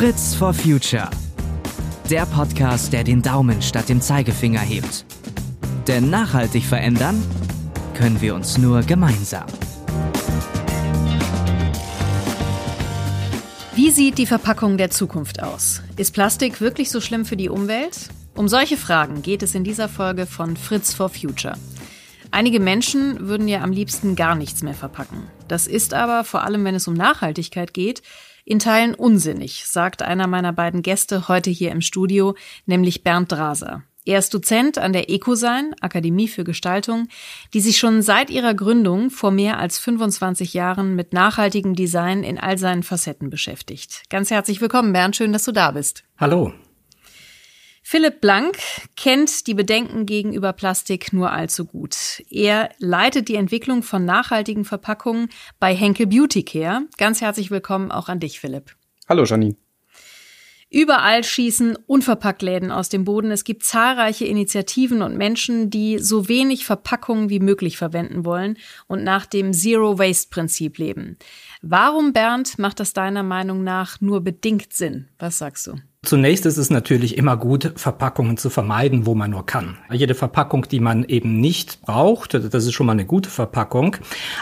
Fritz for Future. Der Podcast, der den Daumen statt dem Zeigefinger hebt. Denn nachhaltig verändern können wir uns nur gemeinsam. Wie sieht die Verpackung der Zukunft aus? Ist Plastik wirklich so schlimm für die Umwelt? Um solche Fragen geht es in dieser Folge von Fritz for Future. Einige Menschen würden ja am liebsten gar nichts mehr verpacken. Das ist aber, vor allem wenn es um Nachhaltigkeit geht, in Teilen unsinnig, sagt einer meiner beiden Gäste heute hier im Studio, nämlich Bernd Draser. Er ist Dozent an der Ecosign, Akademie für Gestaltung, die sich schon seit ihrer Gründung vor mehr als 25 Jahren mit nachhaltigem Design in all seinen Facetten beschäftigt. Ganz herzlich willkommen, Bernd. Schön, dass du da bist. Hallo. Philipp Blank kennt die Bedenken gegenüber Plastik nur allzu gut. Er leitet die Entwicklung von nachhaltigen Verpackungen bei Henkel Beauty Care. Ganz herzlich willkommen auch an dich, Philipp. Hallo, Janine. Überall schießen Unverpacktläden aus dem Boden. Es gibt zahlreiche Initiativen und Menschen, die so wenig Verpackungen wie möglich verwenden wollen und nach dem Zero-Waste-Prinzip leben. Warum, Bernd, macht das deiner Meinung nach nur bedingt Sinn? Was sagst du? Zunächst ist es natürlich immer gut, Verpackungen zu vermeiden, wo man nur kann. Jede Verpackung, die man eben nicht braucht, das ist schon mal eine gute Verpackung.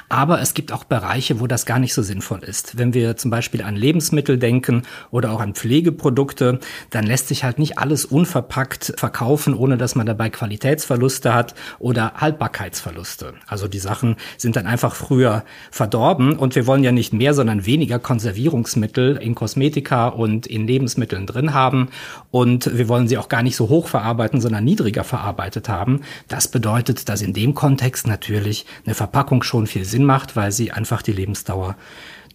Aber es gibt auch Bereiche, wo das gar nicht so sinnvoll ist. Wenn wir zum Beispiel an Lebensmittel denken oder auch an Pflegeprodukte, dann lässt sich halt nicht alles unverpackt verkaufen, ohne dass man dabei Qualitätsverluste hat oder Haltbarkeitsverluste. Also die Sachen sind dann einfach früher verdorben und wir wollen ja nicht mehr, sondern weniger Konservierungsmittel in Kosmetika und in Lebensmitteln drin haben und wir wollen sie auch gar nicht so hoch verarbeiten, sondern niedriger verarbeitet haben. Das bedeutet, dass in dem Kontext natürlich eine Verpackung schon viel Sinn macht, weil sie einfach die Lebensdauer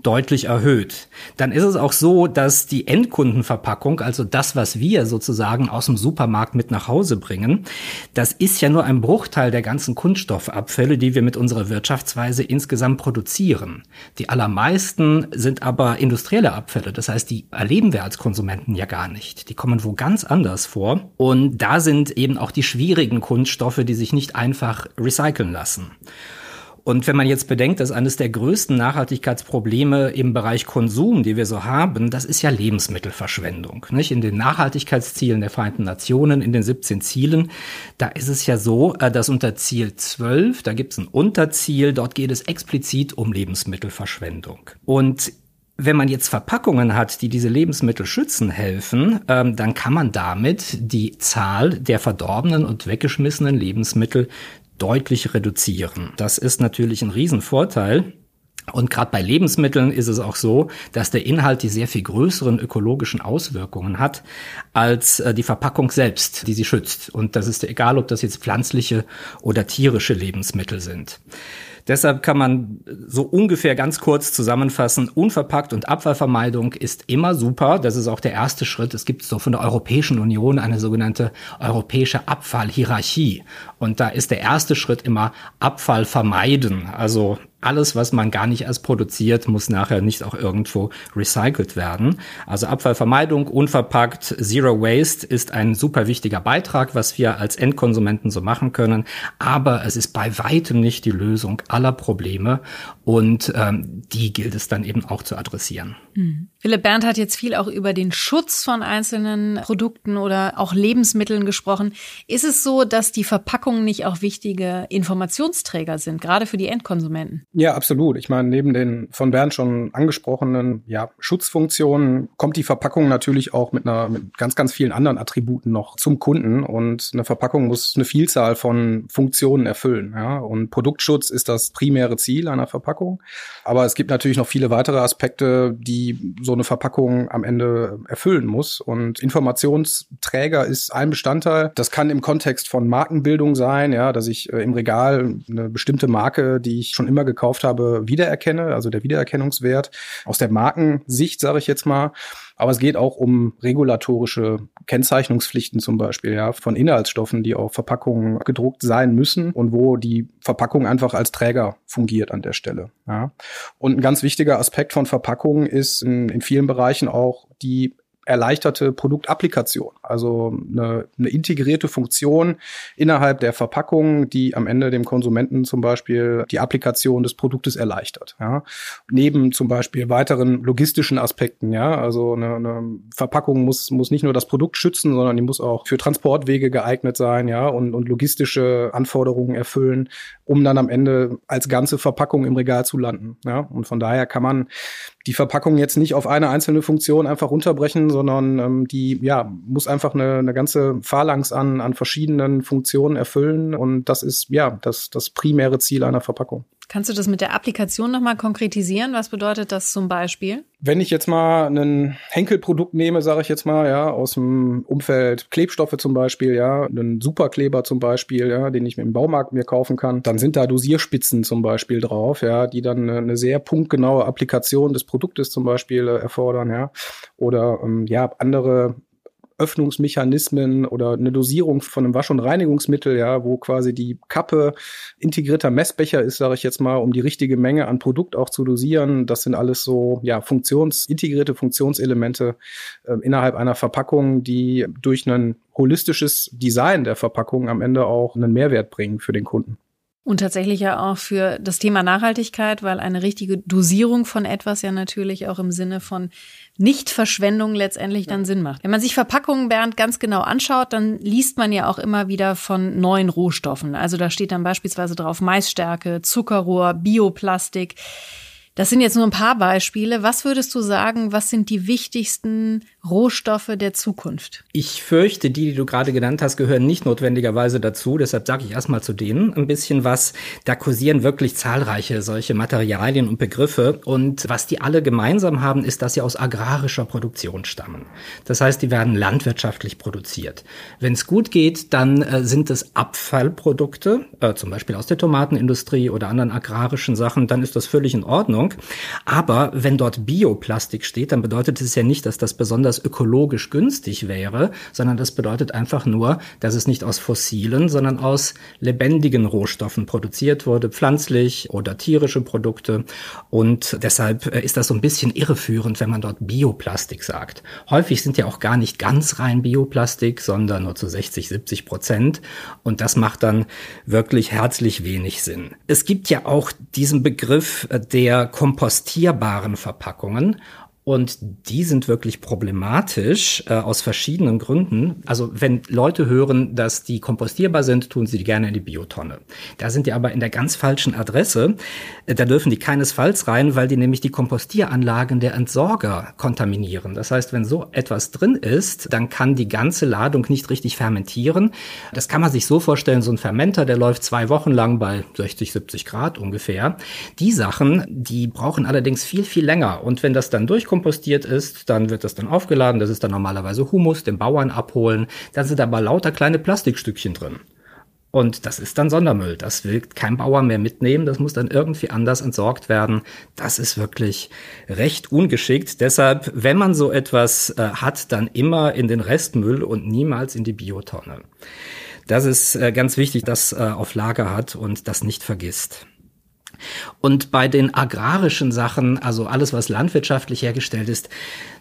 deutlich erhöht. Dann ist es auch so, dass die Endkundenverpackung, also das, was wir sozusagen aus dem Supermarkt mit nach Hause bringen, das ist ja nur ein Bruchteil der ganzen Kunststoffabfälle, die wir mit unserer Wirtschaftsweise insgesamt produzieren. Die allermeisten sind aber industrielle Abfälle. Das heißt, die erleben wir als Konsumenten ja gar nicht. Die kommen wo ganz anders vor. Und da sind eben auch die schwierigen Kunststoffe, die sich nicht einfach recyceln lassen. Und wenn man jetzt bedenkt, dass eines der größten Nachhaltigkeitsprobleme im Bereich Konsum, die wir so haben, das ist ja Lebensmittelverschwendung. Nicht? In den Nachhaltigkeitszielen der Vereinten Nationen, in den 17 Zielen, da ist es ja so, äh, dass unter Ziel 12, da gibt es ein Unterziel, dort geht es explizit um Lebensmittelverschwendung. Und wenn man jetzt Verpackungen hat, die diese Lebensmittel schützen helfen, ähm, dann kann man damit die Zahl der verdorbenen und weggeschmissenen Lebensmittel deutlich reduzieren. Das ist natürlich ein Riesenvorteil. Und gerade bei Lebensmitteln ist es auch so, dass der Inhalt die sehr viel größeren ökologischen Auswirkungen hat als äh, die Verpackung selbst, die sie schützt. Und das ist egal, ob das jetzt pflanzliche oder tierische Lebensmittel sind. Deshalb kann man so ungefähr ganz kurz zusammenfassen, unverpackt und Abfallvermeidung ist immer super. Das ist auch der erste Schritt. Es gibt so von der Europäischen Union eine sogenannte europäische Abfallhierarchie. Und da ist der erste Schritt immer Abfall vermeiden. Also alles, was man gar nicht erst produziert, muss nachher nicht auch irgendwo recycelt werden. Also Abfallvermeidung, unverpackt, Zero Waste ist ein super wichtiger Beitrag, was wir als Endkonsumenten so machen können. Aber es ist bei weitem nicht die Lösung aller Probleme und ähm, die gilt es dann eben auch zu adressieren. Mhm. Philipp Berndt hat jetzt viel auch über den Schutz von einzelnen Produkten oder auch Lebensmitteln gesprochen. Ist es so, dass die Verpackungen nicht auch wichtige Informationsträger sind, gerade für die Endkonsumenten? Ja, absolut. Ich meine, neben den von Bernd schon angesprochenen ja, Schutzfunktionen kommt die Verpackung natürlich auch mit einer mit ganz, ganz vielen anderen Attributen noch zum Kunden. Und eine Verpackung muss eine Vielzahl von Funktionen erfüllen. Ja? Und Produktschutz ist das primäre Ziel einer Verpackung. Aber es gibt natürlich noch viele weitere Aspekte, die so eine Verpackung am Ende erfüllen muss. Und Informationsträger ist ein Bestandteil. Das kann im Kontext von Markenbildung sein, ja, dass ich äh, im Regal eine bestimmte Marke, die ich schon immer gekauft habe, wiedererkenne, also der Wiedererkennungswert aus der Markensicht, sage ich jetzt mal. Aber es geht auch um regulatorische Kennzeichnungspflichten zum Beispiel, ja, von Inhaltsstoffen, die auf Verpackungen gedruckt sein müssen und wo die Verpackung einfach als Träger fungiert an der Stelle. Ja. Und ein ganz wichtiger Aspekt von Verpackungen ist in, in vielen Bereichen auch die erleichterte Produktapplikation, also eine, eine integrierte Funktion innerhalb der Verpackung, die am Ende dem Konsumenten zum Beispiel die Applikation des Produktes erleichtert. Ja. Neben zum Beispiel weiteren logistischen Aspekten, ja, also eine, eine Verpackung muss, muss nicht nur das Produkt schützen, sondern die muss auch für Transportwege geeignet sein, ja, und, und logistische Anforderungen erfüllen, um dann am Ende als ganze Verpackung im Regal zu landen. Ja. Und von daher kann man die Verpackung jetzt nicht auf eine einzelne Funktion einfach runterbrechen, sondern ähm, die ja muss einfach eine, eine ganze Phalanx an, an verschiedenen Funktionen erfüllen und das ist ja das, das primäre Ziel einer Verpackung. Kannst du das mit der Applikation nochmal konkretisieren? Was bedeutet das zum Beispiel? Wenn ich jetzt mal ein Henkelprodukt nehme, sage ich jetzt mal, ja, aus dem Umfeld Klebstoffe zum Beispiel, ja, einen Superkleber zum Beispiel, ja, den ich mir im Baumarkt mir kaufen kann, dann sind da Dosierspitzen zum Beispiel drauf, ja, die dann eine sehr punktgenaue Applikation des Produktes zum Beispiel äh, erfordern, ja, oder ähm, ja andere Öffnungsmechanismen oder eine Dosierung von einem Wasch- und Reinigungsmittel, ja, wo quasi die Kappe integrierter Messbecher ist, sage ich jetzt mal, um die richtige Menge an Produkt auch zu dosieren. Das sind alles so ja Funktions integrierte Funktionselemente äh, innerhalb einer Verpackung, die durch ein holistisches Design der Verpackung am Ende auch einen Mehrwert bringen für den Kunden. Und tatsächlich ja auch für das Thema Nachhaltigkeit, weil eine richtige Dosierung von etwas ja natürlich auch im Sinne von Nichtverschwendung letztendlich dann Sinn macht. Wenn man sich Verpackungen, Bernd, ganz genau anschaut, dann liest man ja auch immer wieder von neuen Rohstoffen. Also da steht dann beispielsweise drauf Maisstärke, Zuckerrohr, Bioplastik. Das sind jetzt nur ein paar Beispiele. Was würdest du sagen, was sind die wichtigsten Rohstoffe der Zukunft? Ich fürchte, die, die du gerade genannt hast, gehören nicht notwendigerweise dazu. Deshalb sage ich erstmal zu denen ein bisschen was. Da kursieren wirklich zahlreiche solche Materialien und Begriffe. Und was die alle gemeinsam haben, ist, dass sie aus agrarischer Produktion stammen. Das heißt, die werden landwirtschaftlich produziert. Wenn es gut geht, dann äh, sind es Abfallprodukte, äh, zum Beispiel aus der Tomatenindustrie oder anderen agrarischen Sachen. Dann ist das völlig in Ordnung. Ordnung. Aber wenn dort Bioplastik steht, dann bedeutet es ja nicht, dass das besonders ökologisch günstig wäre, sondern das bedeutet einfach nur, dass es nicht aus fossilen, sondern aus lebendigen Rohstoffen produziert wurde, pflanzlich oder tierische Produkte. Und deshalb äh, ist das so ein bisschen irreführend, wenn man dort Bioplastik sagt. Häufig sind ja auch gar nicht ganz rein Bioplastik, sondern nur zu 60, 70 Prozent. Und das macht dann wirklich herzlich wenig Sinn. Es gibt ja auch diesen Begriff äh, der kompostierbaren Verpackungen und die sind wirklich problematisch äh, aus verschiedenen Gründen. Also wenn Leute hören, dass die kompostierbar sind, tun sie die gerne in die Biotonne. Da sind die aber in der ganz falschen Adresse. Äh, da dürfen die keinesfalls rein, weil die nämlich die Kompostieranlagen der Entsorger kontaminieren. Das heißt, wenn so etwas drin ist, dann kann die ganze Ladung nicht richtig fermentieren. Das kann man sich so vorstellen, so ein Fermenter, der läuft zwei Wochen lang bei 60, 70 Grad ungefähr. Die Sachen, die brauchen allerdings viel, viel länger. Und wenn das dann durchkommt, kompostiert ist, dann wird das dann aufgeladen. Das ist dann normalerweise Humus, den Bauern abholen. Dann sind aber lauter kleine Plastikstückchen drin. Und das ist dann Sondermüll. Das will kein Bauer mehr mitnehmen. Das muss dann irgendwie anders entsorgt werden. Das ist wirklich recht ungeschickt. Deshalb, wenn man so etwas äh, hat, dann immer in den Restmüll und niemals in die Biotonne. Das ist äh, ganz wichtig, das äh, auf Lager hat und das nicht vergisst. Und bei den agrarischen Sachen, also alles, was landwirtschaftlich hergestellt ist,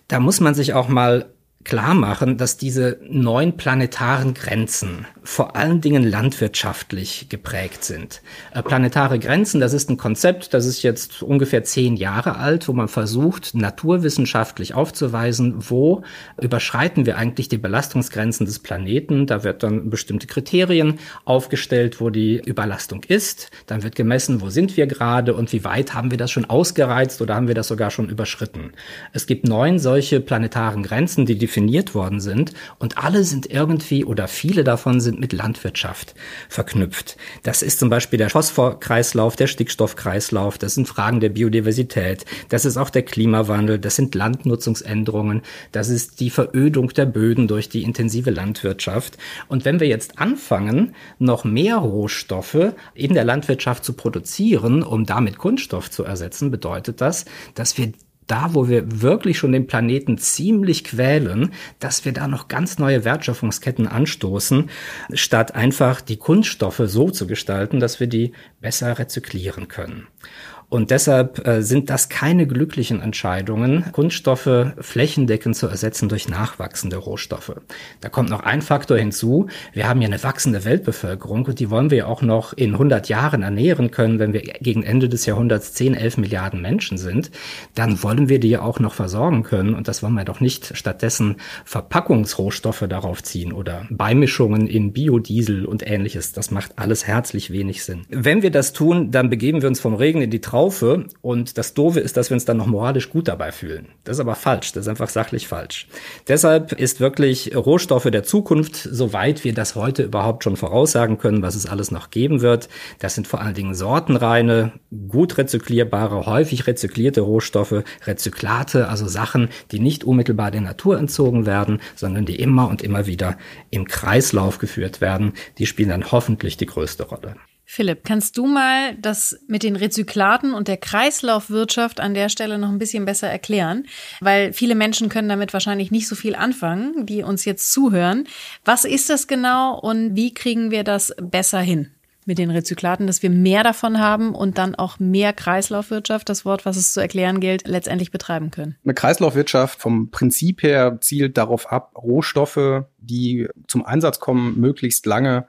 da muss man sich auch mal klar machen, dass diese neuen planetaren Grenzen vor allen Dingen landwirtschaftlich geprägt sind. Äh, planetare Grenzen, das ist ein Konzept, das ist jetzt ungefähr zehn Jahre alt, wo man versucht, naturwissenschaftlich aufzuweisen, wo überschreiten wir eigentlich die Belastungsgrenzen des Planeten. Da wird dann bestimmte Kriterien aufgestellt, wo die Überlastung ist. Dann wird gemessen, wo sind wir gerade und wie weit haben wir das schon ausgereizt oder haben wir das sogar schon überschritten. Es gibt neun solche planetaren Grenzen, die definiert worden sind und alle sind irgendwie oder viele davon sind mit Landwirtschaft verknüpft. Das ist zum Beispiel der Phosphorkreislauf, der Stickstoffkreislauf, das sind Fragen der Biodiversität, das ist auch der Klimawandel, das sind Landnutzungsänderungen, das ist die Verödung der Böden durch die intensive Landwirtschaft. Und wenn wir jetzt anfangen, noch mehr Rohstoffe in der Landwirtschaft zu produzieren, um damit Kunststoff zu ersetzen, bedeutet das, dass wir da, wo wir wirklich schon den Planeten ziemlich quälen, dass wir da noch ganz neue Wertschöpfungsketten anstoßen, statt einfach die Kunststoffe so zu gestalten, dass wir die besser rezyklieren können. Und deshalb äh, sind das keine glücklichen Entscheidungen, Kunststoffe flächendeckend zu ersetzen durch nachwachsende Rohstoffe. Da kommt noch ein Faktor hinzu. Wir haben ja eine wachsende Weltbevölkerung und die wollen wir auch noch in 100 Jahren ernähren können, wenn wir gegen Ende des Jahrhunderts 10, 11 Milliarden Menschen sind. Dann wollen wir die ja auch noch versorgen können und das wollen wir doch nicht stattdessen Verpackungsrohstoffe darauf ziehen oder Beimischungen in Biodiesel und ähnliches. Das macht alles herzlich wenig Sinn. Wenn wir das tun, dann begeben wir uns vom Regen in die Traufe Taufe und das Doofe ist, dass wir uns dann noch moralisch gut dabei fühlen. Das ist aber falsch, das ist einfach sachlich falsch. Deshalb ist wirklich Rohstoffe der Zukunft, soweit wir das heute überhaupt schon voraussagen können, was es alles noch geben wird. Das sind vor allen Dingen sortenreine, gut rezyklierbare, häufig rezyklierte Rohstoffe, Rezyklate, also Sachen, die nicht unmittelbar der Natur entzogen werden, sondern die immer und immer wieder im Kreislauf geführt werden. Die spielen dann hoffentlich die größte Rolle. Philipp, kannst du mal das mit den Rezyklaten und der Kreislaufwirtschaft an der Stelle noch ein bisschen besser erklären? Weil viele Menschen können damit wahrscheinlich nicht so viel anfangen, die uns jetzt zuhören. Was ist das genau und wie kriegen wir das besser hin? mit den Rezyklaten, dass wir mehr davon haben und dann auch mehr Kreislaufwirtschaft, das Wort, was es zu erklären gilt, letztendlich betreiben können. Eine Kreislaufwirtschaft vom Prinzip her zielt darauf ab, Rohstoffe die zum Einsatz kommen, möglichst lange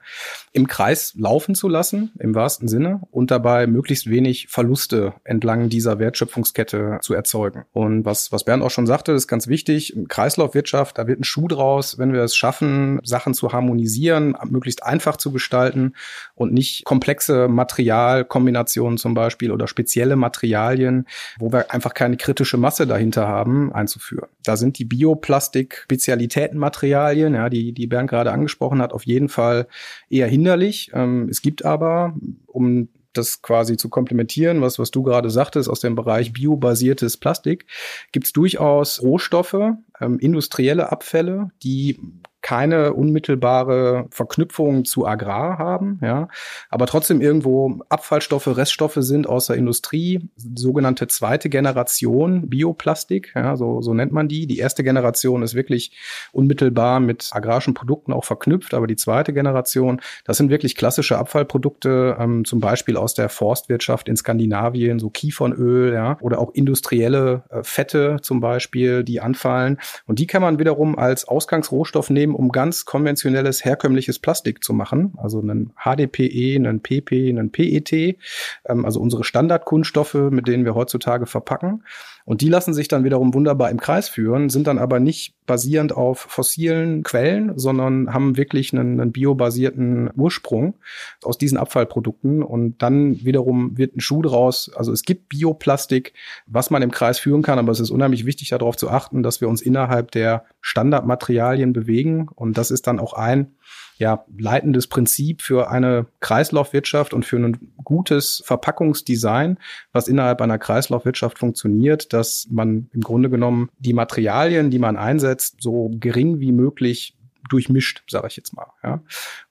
im Kreis laufen zu lassen, im wahrsten Sinne, und dabei möglichst wenig Verluste entlang dieser Wertschöpfungskette zu erzeugen. Und was, was Bernd auch schon sagte, ist ganz wichtig, Kreislaufwirtschaft, da wird ein Schuh draus, wenn wir es schaffen, Sachen zu harmonisieren, möglichst einfach zu gestalten und nicht komplexe Materialkombinationen zum Beispiel oder spezielle Materialien, wo wir einfach keine kritische Masse dahinter haben, einzuführen. Da sind die Bioplastik-Spezialitätenmaterialien, ja, die, die Bernd gerade angesprochen hat, auf jeden Fall eher hinderlich. Ähm, es gibt aber, um das quasi zu komplementieren, was, was du gerade sagtest, aus dem Bereich biobasiertes Plastik, gibt es durchaus Rohstoffe, ähm, industrielle Abfälle, die keine unmittelbare Verknüpfung zu Agrar haben, ja, aber trotzdem irgendwo Abfallstoffe, Reststoffe sind aus der Industrie, sogenannte zweite Generation Bioplastik, ja, so, so nennt man die. Die erste Generation ist wirklich unmittelbar mit agrarischen Produkten auch verknüpft, aber die zweite Generation, das sind wirklich klassische Abfallprodukte, ähm, zum Beispiel aus der Forstwirtschaft in Skandinavien, so Kiefernöl, ja, oder auch industrielle äh, Fette zum Beispiel, die anfallen. Und die kann man wiederum als Ausgangsrohstoff nehmen, um ganz konventionelles, herkömmliches Plastik zu machen, also einen HDPE, einen PP, einen PET, ähm, also unsere Standardkunststoffe, mit denen wir heutzutage verpacken. Und die lassen sich dann wiederum wunderbar im Kreis führen, sind dann aber nicht basierend auf fossilen Quellen, sondern haben wirklich einen, einen biobasierten Ursprung aus diesen Abfallprodukten. Und dann wiederum wird ein Schuh draus. Also es gibt Bioplastik, was man im Kreis führen kann, aber es ist unheimlich wichtig darauf zu achten, dass wir uns innerhalb der Standardmaterialien bewegen. Und das ist dann auch ein ja, leitendes Prinzip für eine Kreislaufwirtschaft und für ein gutes Verpackungsdesign, was innerhalb einer Kreislaufwirtschaft funktioniert, dass man im Grunde genommen die Materialien, die man einsetzt, so gering wie möglich durchmischt, sage ich jetzt mal. Ja.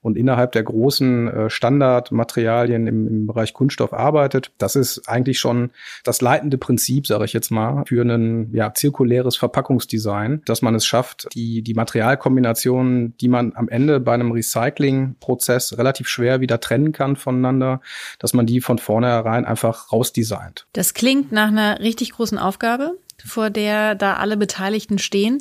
Und innerhalb der großen äh, Standardmaterialien im, im Bereich Kunststoff arbeitet, das ist eigentlich schon das leitende Prinzip, sage ich jetzt mal, für ein ja, zirkuläres Verpackungsdesign, dass man es schafft, die, die Materialkombinationen, die man am Ende bei einem Recyclingprozess relativ schwer wieder trennen kann voneinander, dass man die von vornherein einfach rausdesignt. Das klingt nach einer richtig großen Aufgabe, vor der da alle Beteiligten stehen.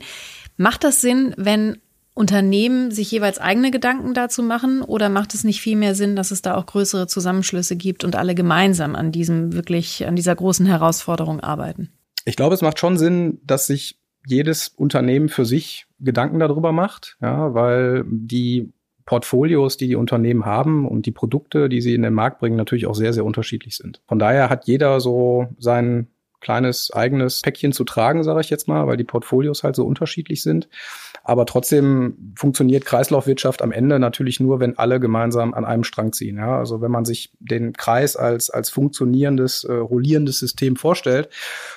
Macht das Sinn, wenn Unternehmen sich jeweils eigene Gedanken dazu machen oder macht es nicht viel mehr Sinn, dass es da auch größere Zusammenschlüsse gibt und alle gemeinsam an diesem wirklich, an dieser großen Herausforderung arbeiten? Ich glaube, es macht schon Sinn, dass sich jedes Unternehmen für sich Gedanken darüber macht, ja, weil die Portfolios, die die Unternehmen haben und die Produkte, die sie in den Markt bringen, natürlich auch sehr, sehr unterschiedlich sind. Von daher hat jeder so sein kleines eigenes Päckchen zu tragen, sage ich jetzt mal, weil die Portfolios halt so unterschiedlich sind. Aber trotzdem funktioniert Kreislaufwirtschaft am Ende natürlich nur, wenn alle gemeinsam an einem Strang ziehen. Ja? Also wenn man sich den Kreis als, als funktionierendes, äh, rollierendes System vorstellt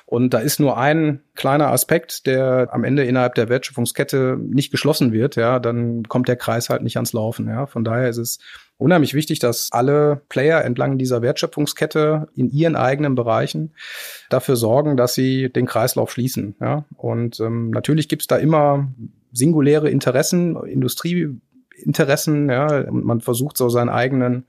und da ist nur ein kleiner Aspekt, der am Ende innerhalb der Wertschöpfungskette nicht geschlossen wird, ja, dann kommt der Kreis halt nicht ans Laufen. Ja? Von daher ist es unheimlich wichtig, dass alle Player entlang dieser Wertschöpfungskette in ihren eigenen Bereichen dafür sorgen, dass sie den Kreislauf schließen. Ja? Und ähm, natürlich gibt's da immer singuläre Interessen, Industrie Interessen, ja, und man versucht so seinen eigenen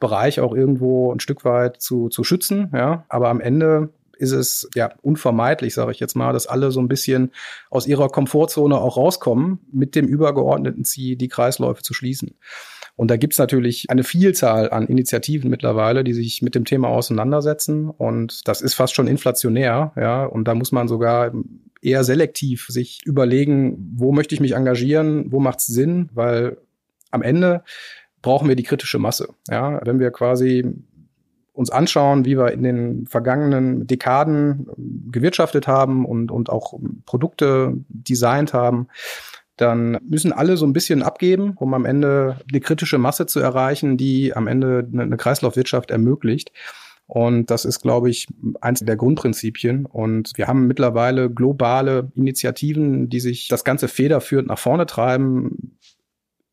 Bereich auch irgendwo ein Stück weit zu, zu schützen, ja, aber am Ende ist es ja unvermeidlich, sage ich jetzt mal, dass alle so ein bisschen aus ihrer Komfortzone auch rauskommen, mit dem übergeordneten Ziel, die Kreisläufe zu schließen. Und da gibt's natürlich eine Vielzahl an Initiativen mittlerweile, die sich mit dem Thema auseinandersetzen. Und das ist fast schon inflationär, ja. Und da muss man sogar eher selektiv sich überlegen, wo möchte ich mich engagieren, wo macht's Sinn, weil am Ende brauchen wir die kritische Masse. Ja, wenn wir quasi uns anschauen, wie wir in den vergangenen Dekaden gewirtschaftet haben und, und auch Produkte designt haben, dann müssen alle so ein bisschen abgeben, um am Ende die kritische Masse zu erreichen, die am Ende eine Kreislaufwirtschaft ermöglicht. Und das ist, glaube ich, eins der Grundprinzipien. Und wir haben mittlerweile globale Initiativen, die sich das Ganze federführend nach vorne treiben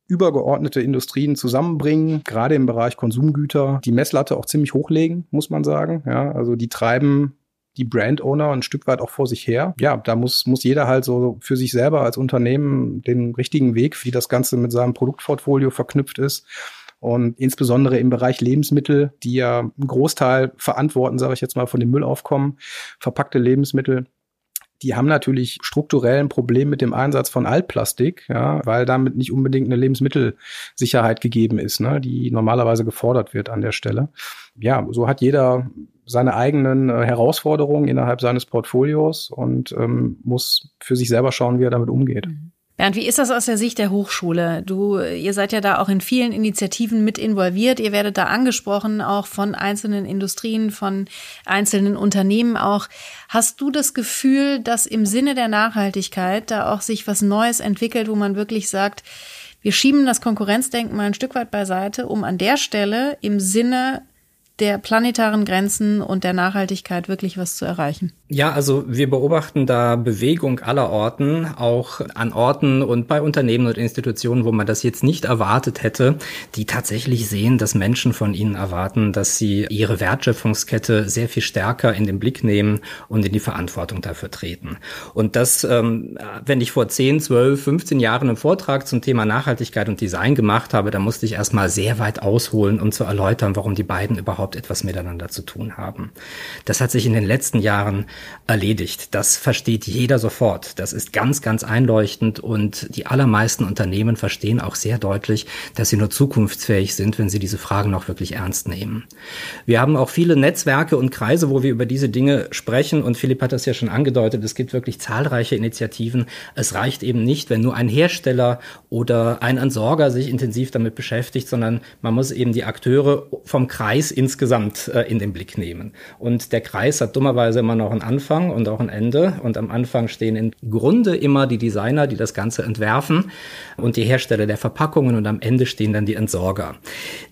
übergeordnete Industrien zusammenbringen, gerade im Bereich Konsumgüter, die Messlatte auch ziemlich hochlegen, muss man sagen. Ja, also die treiben die Brand Owner ein Stück weit auch vor sich her. Ja, da muss, muss jeder halt so für sich selber als Unternehmen den richtigen Weg, wie das Ganze mit seinem Produktportfolio verknüpft ist. Und insbesondere im Bereich Lebensmittel, die ja einen Großteil verantworten, sage ich jetzt mal, von dem Müllaufkommen, verpackte Lebensmittel, die haben natürlich strukturell ein Problem mit dem Einsatz von Altplastik, ja, weil damit nicht unbedingt eine Lebensmittelsicherheit gegeben ist, ne, die normalerweise gefordert wird an der Stelle. Ja, so hat jeder seine eigenen äh, Herausforderungen innerhalb seines Portfolios und ähm, muss für sich selber schauen, wie er damit umgeht. Mhm. Bernd, wie ist das aus der Sicht der Hochschule? Du, ihr seid ja da auch in vielen Initiativen mit involviert. Ihr werdet da angesprochen, auch von einzelnen Industrien, von einzelnen Unternehmen auch. Hast du das Gefühl, dass im Sinne der Nachhaltigkeit da auch sich was Neues entwickelt, wo man wirklich sagt, wir schieben das Konkurrenzdenken mal ein Stück weit beiseite, um an der Stelle im Sinne der planetaren Grenzen und der Nachhaltigkeit wirklich was zu erreichen? Ja, also wir beobachten da Bewegung aller Orten, auch an Orten und bei Unternehmen und Institutionen, wo man das jetzt nicht erwartet hätte, die tatsächlich sehen, dass Menschen von ihnen erwarten, dass sie ihre Wertschöpfungskette sehr viel stärker in den Blick nehmen und in die Verantwortung dafür treten. Und das, ähm, wenn ich vor 10, 12, 15 Jahren einen Vortrag zum Thema Nachhaltigkeit und Design gemacht habe, da musste ich erstmal sehr weit ausholen, um zu erläutern, warum die beiden überhaupt überhaupt etwas miteinander zu tun haben. Das hat sich in den letzten Jahren erledigt. Das versteht jeder sofort. Das ist ganz, ganz einleuchtend und die allermeisten Unternehmen verstehen auch sehr deutlich, dass sie nur zukunftsfähig sind, wenn sie diese Fragen auch wirklich ernst nehmen. Wir haben auch viele Netzwerke und Kreise, wo wir über diese Dinge sprechen und Philipp hat das ja schon angedeutet. Es gibt wirklich zahlreiche Initiativen. Es reicht eben nicht, wenn nur ein Hersteller oder ein Entsorger sich intensiv damit beschäftigt, sondern man muss eben die Akteure vom Kreis ins insgesamt äh, in den Blick nehmen. Und der Kreis hat dummerweise immer noch einen Anfang und auch ein Ende. Und am Anfang stehen im Grunde immer die Designer, die das Ganze entwerfen und die Hersteller der Verpackungen und am Ende stehen dann die Entsorger.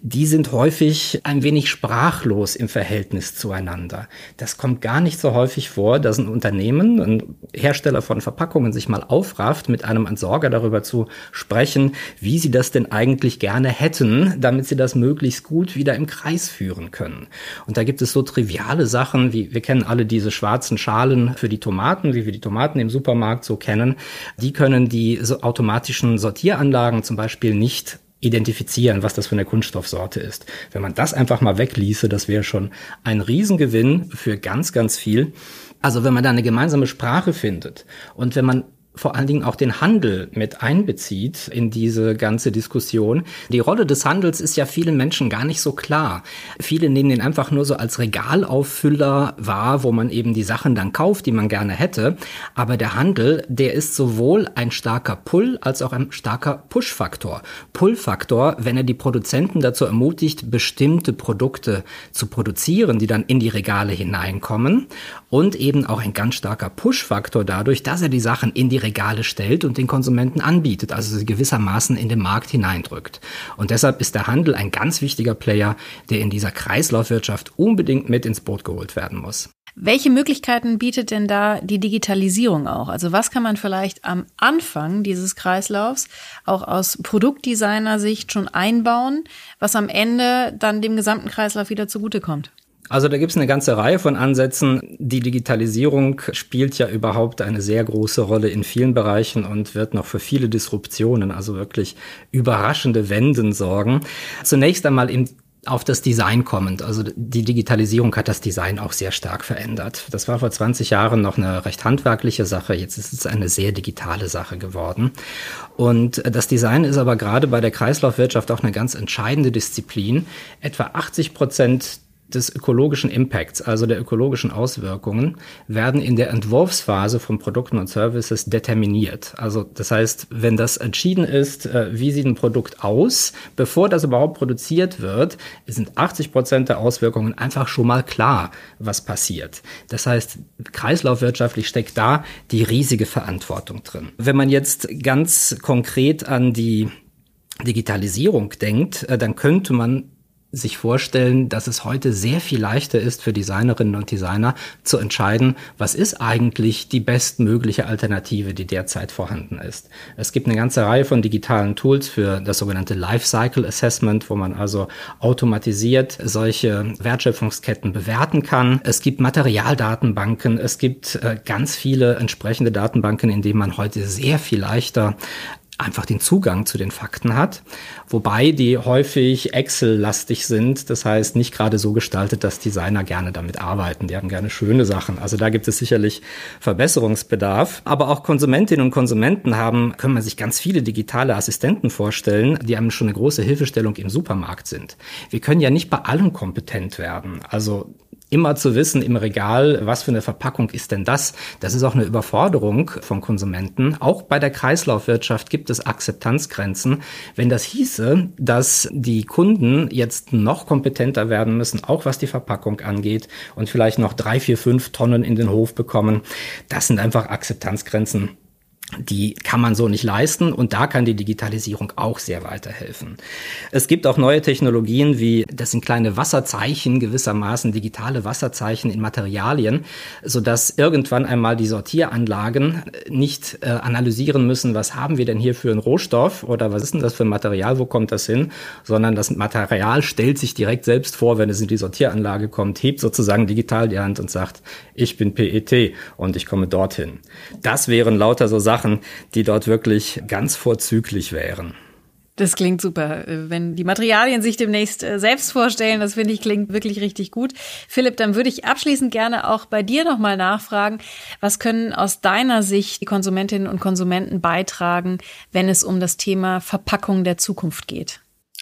Die sind häufig ein wenig sprachlos im Verhältnis zueinander. Das kommt gar nicht so häufig vor, dass ein Unternehmen, ein Hersteller von Verpackungen sich mal aufrafft, mit einem Entsorger darüber zu sprechen, wie sie das denn eigentlich gerne hätten, damit sie das möglichst gut wieder im Kreis führen können können. Und da gibt es so triviale Sachen, wie wir kennen alle diese schwarzen Schalen für die Tomaten, wie wir die Tomaten im Supermarkt so kennen. Die können die automatischen Sortieranlagen zum Beispiel nicht identifizieren, was das für eine Kunststoffsorte ist. Wenn man das einfach mal wegließe, das wäre schon ein Riesengewinn für ganz, ganz viel. Also wenn man da eine gemeinsame Sprache findet und wenn man vor allen Dingen auch den Handel mit einbezieht in diese ganze Diskussion. Die Rolle des Handels ist ja vielen Menschen gar nicht so klar. Viele nehmen den einfach nur so als Regalauffüller wahr, wo man eben die Sachen dann kauft, die man gerne hätte. Aber der Handel, der ist sowohl ein starker Pull als auch ein starker Push-Faktor. Pull-Faktor, wenn er die Produzenten dazu ermutigt, bestimmte Produkte zu produzieren, die dann in die Regale hineinkommen. Und eben auch ein ganz starker Push-Faktor dadurch, dass er die Sachen in die stellt und den Konsumenten anbietet, also sie gewissermaßen in den Markt hineindrückt. Und deshalb ist der Handel ein ganz wichtiger Player, der in dieser Kreislaufwirtschaft unbedingt mit ins Boot geholt werden muss. Welche Möglichkeiten bietet denn da die Digitalisierung auch? Also was kann man vielleicht am Anfang dieses Kreislaufs auch aus Produktdesigner-Sicht schon einbauen, was am Ende dann dem gesamten Kreislauf wieder zugutekommt? Also da gibt es eine ganze Reihe von Ansätzen. Die Digitalisierung spielt ja überhaupt eine sehr große Rolle in vielen Bereichen und wird noch für viele Disruptionen, also wirklich überraschende Wenden sorgen. Zunächst einmal im auf das Design kommend. Also die Digitalisierung hat das Design auch sehr stark verändert. Das war vor 20 Jahren noch eine recht handwerkliche Sache. Jetzt ist es eine sehr digitale Sache geworden. Und das Design ist aber gerade bei der Kreislaufwirtschaft auch eine ganz entscheidende Disziplin. Etwa 80 Prozent des ökologischen Impacts, also der ökologischen Auswirkungen, werden in der Entwurfsphase von Produkten und Services determiniert. Also das heißt, wenn das entschieden ist, äh, wie sieht ein Produkt aus, bevor das überhaupt produziert wird, sind 80 Prozent der Auswirkungen einfach schon mal klar, was passiert. Das heißt, kreislaufwirtschaftlich steckt da die riesige Verantwortung drin. Wenn man jetzt ganz konkret an die Digitalisierung denkt, äh, dann könnte man sich vorstellen, dass es heute sehr viel leichter ist für Designerinnen und Designer zu entscheiden, was ist eigentlich die bestmögliche Alternative, die derzeit vorhanden ist. Es gibt eine ganze Reihe von digitalen Tools für das sogenannte Lifecycle Assessment, wo man also automatisiert solche Wertschöpfungsketten bewerten kann. Es gibt Materialdatenbanken, es gibt äh, ganz viele entsprechende Datenbanken, in denen man heute sehr viel leichter einfach den Zugang zu den Fakten hat, wobei die häufig Excel-lastig sind, das heißt nicht gerade so gestaltet, dass Designer gerne damit arbeiten, die haben gerne schöne Sachen. Also da gibt es sicherlich Verbesserungsbedarf, aber auch Konsumentinnen und Konsumenten haben, können man sich ganz viele digitale Assistenten vorstellen, die einem schon eine große Hilfestellung im Supermarkt sind. Wir können ja nicht bei allem kompetent werden. Also immer zu wissen im Regal, was für eine Verpackung ist denn das? Das ist auch eine Überforderung von Konsumenten. Auch bei der Kreislaufwirtschaft gibt es Akzeptanzgrenzen. Wenn das hieße, dass die Kunden jetzt noch kompetenter werden müssen, auch was die Verpackung angeht und vielleicht noch drei, vier, fünf Tonnen in den Hof bekommen, das sind einfach Akzeptanzgrenzen, die kann man so nicht leisten und da kann die Digitalisierung auch sehr weiterhelfen. Es gibt auch neue Technologien wie, das sind kleine Wasserzeichen, gewissermaßen digitale Wasserzeichen in Materialien, so dass irgendwann einmal die Sortieranlagen nicht äh, analysieren müssen, was haben wir denn hier für einen Rohstoff oder was ist denn das für ein Material, wo kommt das hin, sondern das Material stellt sich direkt selbst vor, wenn es in die Sortieranlage kommt, hebt sozusagen digital die Hand und sagt, ich bin PET und ich komme dorthin. Das wären lauter so Sachen, Sachen, die dort wirklich ganz vorzüglich wären. Das klingt super. Wenn die Materialien sich demnächst äh, selbst vorstellen, das finde ich klingt wirklich richtig gut. Philipp, dann würde ich abschließend gerne auch bei dir nochmal nachfragen. Was können aus deiner Sicht die Konsumentinnen und Konsumenten beitragen, wenn es um das Thema Verpackung der Zukunft geht?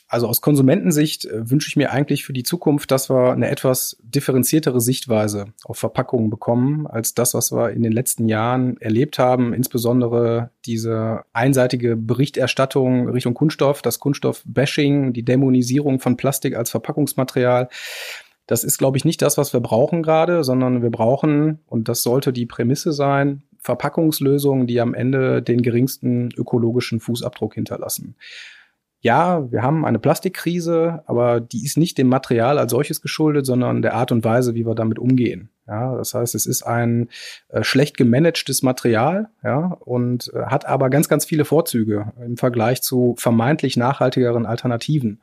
Also aus Konsumentensicht äh, wünsche ich mir eigentlich für die Zukunft, dass wir eine etwas differenziertere Sichtweise auf Verpackungen bekommen, als das, was wir in den letzten Jahren erlebt haben. Insbesondere diese einseitige Berichterstattung Richtung Kunststoff, das Kunststoff-Bashing, die Dämonisierung von Plastik als Verpackungsmaterial. Das ist, glaube ich, nicht das, was wir brauchen gerade, sondern wir brauchen, und das sollte die Prämisse sein, Verpackungslösungen, die am Ende den geringsten ökologischen Fußabdruck hinterlassen ja, wir haben eine Plastikkrise, aber die ist nicht dem Material als solches geschuldet, sondern der Art und Weise, wie wir damit umgehen. Ja, das heißt, es ist ein äh, schlecht gemanagtes Material, ja, und äh, hat aber ganz, ganz viele Vorzüge im Vergleich zu vermeintlich nachhaltigeren Alternativen.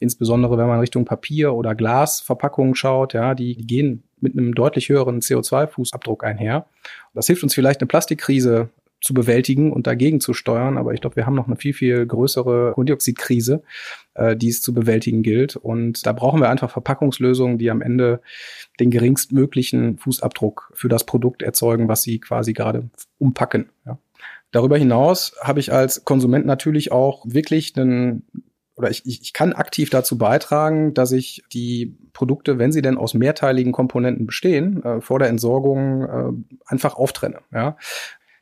Insbesondere wenn man Richtung Papier oder Glasverpackungen schaut, ja, die, die gehen mit einem deutlich höheren CO2-Fußabdruck einher. Das hilft uns vielleicht eine Plastikkrise zu bewältigen und dagegen zu steuern. Aber ich glaube, wir haben noch eine viel, viel größere Kohlendioxidkrise, äh, die es zu bewältigen gilt. Und da brauchen wir einfach Verpackungslösungen, die am Ende den geringstmöglichen Fußabdruck für das Produkt erzeugen, was sie quasi gerade umpacken. Ja. Darüber hinaus habe ich als Konsument natürlich auch wirklich einen oder ich, ich, kann aktiv dazu beitragen, dass ich die Produkte, wenn sie denn aus mehrteiligen Komponenten bestehen, äh, vor der Entsorgung äh, einfach auftrenne. Ja?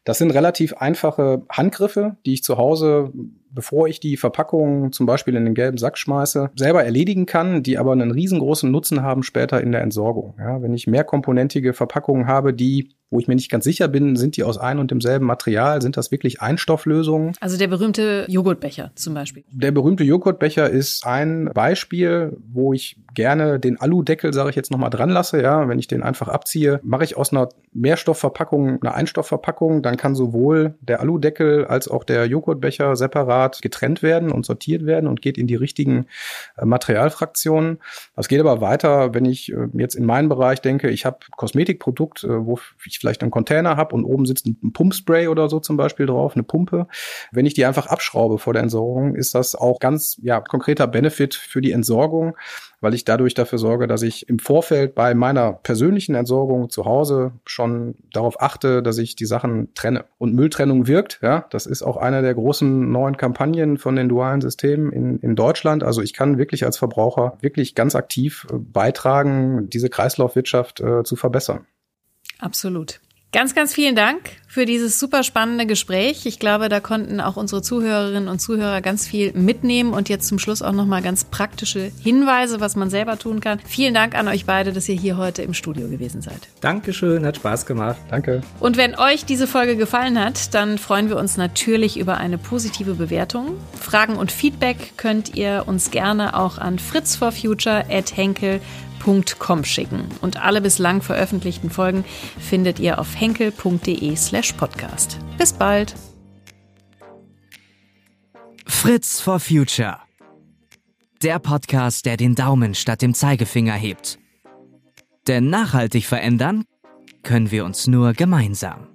Das sind relativ einfache Handgriffe, die ich zu Hause, bevor ich die Verpackung zum Beispiel in den gelben Sack schmeiße, selber erledigen kann, die aber einen riesengroßen Nutzen haben später in der Entsorgung. Ja, wenn ich mehrkomponentige Verpackungen habe, die wo ich mir nicht ganz sicher bin, sind die aus ein und demselben Material? Sind das wirklich Einstofflösungen? Also der berühmte Joghurtbecher zum Beispiel. Der berühmte Joghurtbecher ist ein Beispiel, wo ich gerne den Aludeckel, sage ich jetzt nochmal dran lasse. Ja, wenn ich den einfach abziehe, mache ich aus einer Mehrstoffverpackung eine Einstoffverpackung. Dann kann sowohl der Aludeckel als auch der Joghurtbecher separat getrennt werden und sortiert werden und geht in die richtigen äh, Materialfraktionen. Das geht aber weiter, wenn ich äh, jetzt in meinen Bereich denke, ich habe Kosmetikprodukt, äh, wo ich vielleicht einen Container habe und oben sitzt ein Pumpspray oder so zum Beispiel drauf, eine Pumpe. Wenn ich die einfach abschraube vor der Entsorgung, ist das auch ganz ja, konkreter Benefit für die Entsorgung, weil ich dadurch dafür sorge, dass ich im Vorfeld bei meiner persönlichen Entsorgung zu Hause schon darauf achte, dass ich die Sachen trenne. Und Mülltrennung wirkt, ja, das ist auch eine der großen neuen Kampagnen von den dualen Systemen in, in Deutschland. Also ich kann wirklich als Verbraucher wirklich ganz aktiv äh, beitragen, diese Kreislaufwirtschaft äh, zu verbessern. Absolut. Ganz, ganz vielen Dank für dieses super spannende Gespräch. Ich glaube, da konnten auch unsere Zuhörerinnen und Zuhörer ganz viel mitnehmen und jetzt zum Schluss auch nochmal ganz praktische Hinweise, was man selber tun kann. Vielen Dank an euch beide, dass ihr hier heute im Studio gewesen seid. Dankeschön, hat Spaß gemacht. Danke. Und wenn euch diese Folge gefallen hat, dann freuen wir uns natürlich über eine positive Bewertung. Fragen und Feedback könnt ihr uns gerne auch an fritzforfuture@henkel henkel.com schicken. Und alle bislang veröffentlichten Folgen findet ihr auf henkel.de slash podcast. Bis bald. Fritz for Future. Der Podcast, der den Daumen statt dem Zeigefinger hebt. Denn nachhaltig verändern können wir uns nur gemeinsam.